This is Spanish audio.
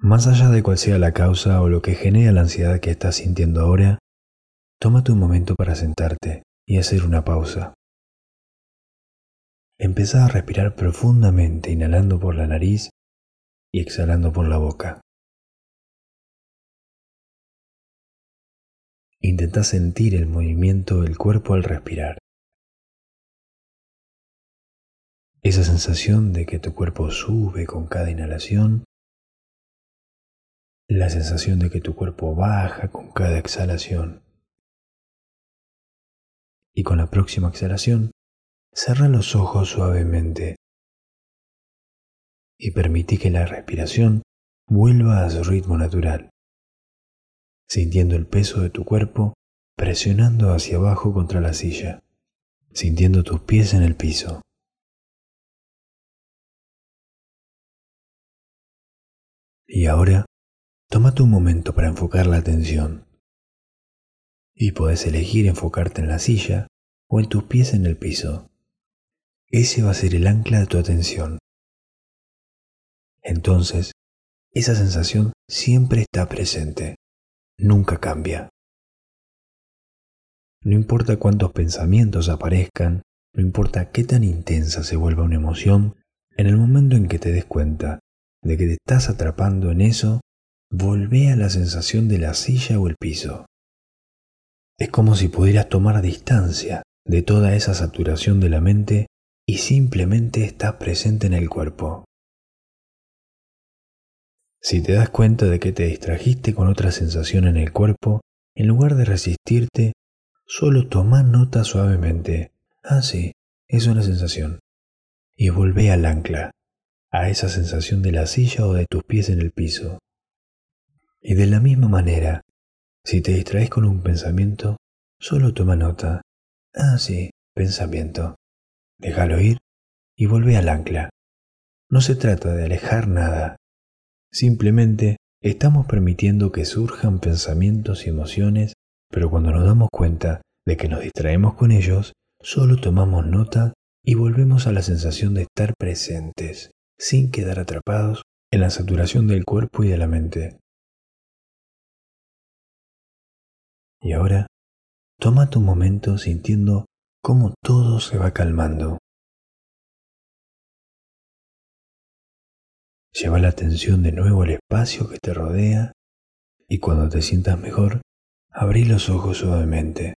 Más allá de cuál sea la causa o lo que genera la ansiedad que estás sintiendo ahora, tómate un momento para sentarte y hacer una pausa. Empezá a respirar profundamente, inhalando por la nariz y exhalando por la boca. Intenta sentir el movimiento del cuerpo al respirar. Esa sensación de que tu cuerpo sube con cada inhalación, la sensación de que tu cuerpo baja con cada exhalación. Y con la próxima exhalación, cerra los ojos suavemente y permití que la respiración vuelva a su ritmo natural sintiendo el peso de tu cuerpo presionando hacia abajo contra la silla, sintiendo tus pies en el piso. Y ahora, tómate un momento para enfocar la atención. Y puedes elegir enfocarte en la silla o en tus pies en el piso. Ese va a ser el ancla de tu atención. Entonces, esa sensación siempre está presente nunca cambia. No importa cuántos pensamientos aparezcan, no importa qué tan intensa se vuelva una emoción, en el momento en que te des cuenta de que te estás atrapando en eso, volvé a la sensación de la silla o el piso. Es como si pudieras tomar distancia de toda esa saturación de la mente y simplemente estás presente en el cuerpo. Si te das cuenta de que te distrajiste con otra sensación en el cuerpo, en lugar de resistirte, solo toma nota suavemente. Ah, sí, es una sensación. Y volvé al ancla, a esa sensación de la silla o de tus pies en el piso. Y de la misma manera, si te distraes con un pensamiento, solo toma nota. Ah, sí, pensamiento. Déjalo ir y vuelve al ancla. No se trata de alejar nada, Simplemente estamos permitiendo que surjan pensamientos y emociones, pero cuando nos damos cuenta de que nos distraemos con ellos, solo tomamos nota y volvemos a la sensación de estar presentes, sin quedar atrapados en la saturación del cuerpo y de la mente. Y ahora, toma tu momento sintiendo cómo todo se va calmando. Lleva la atención de nuevo al espacio que te rodea y cuando te sientas mejor, abrí los ojos suavemente.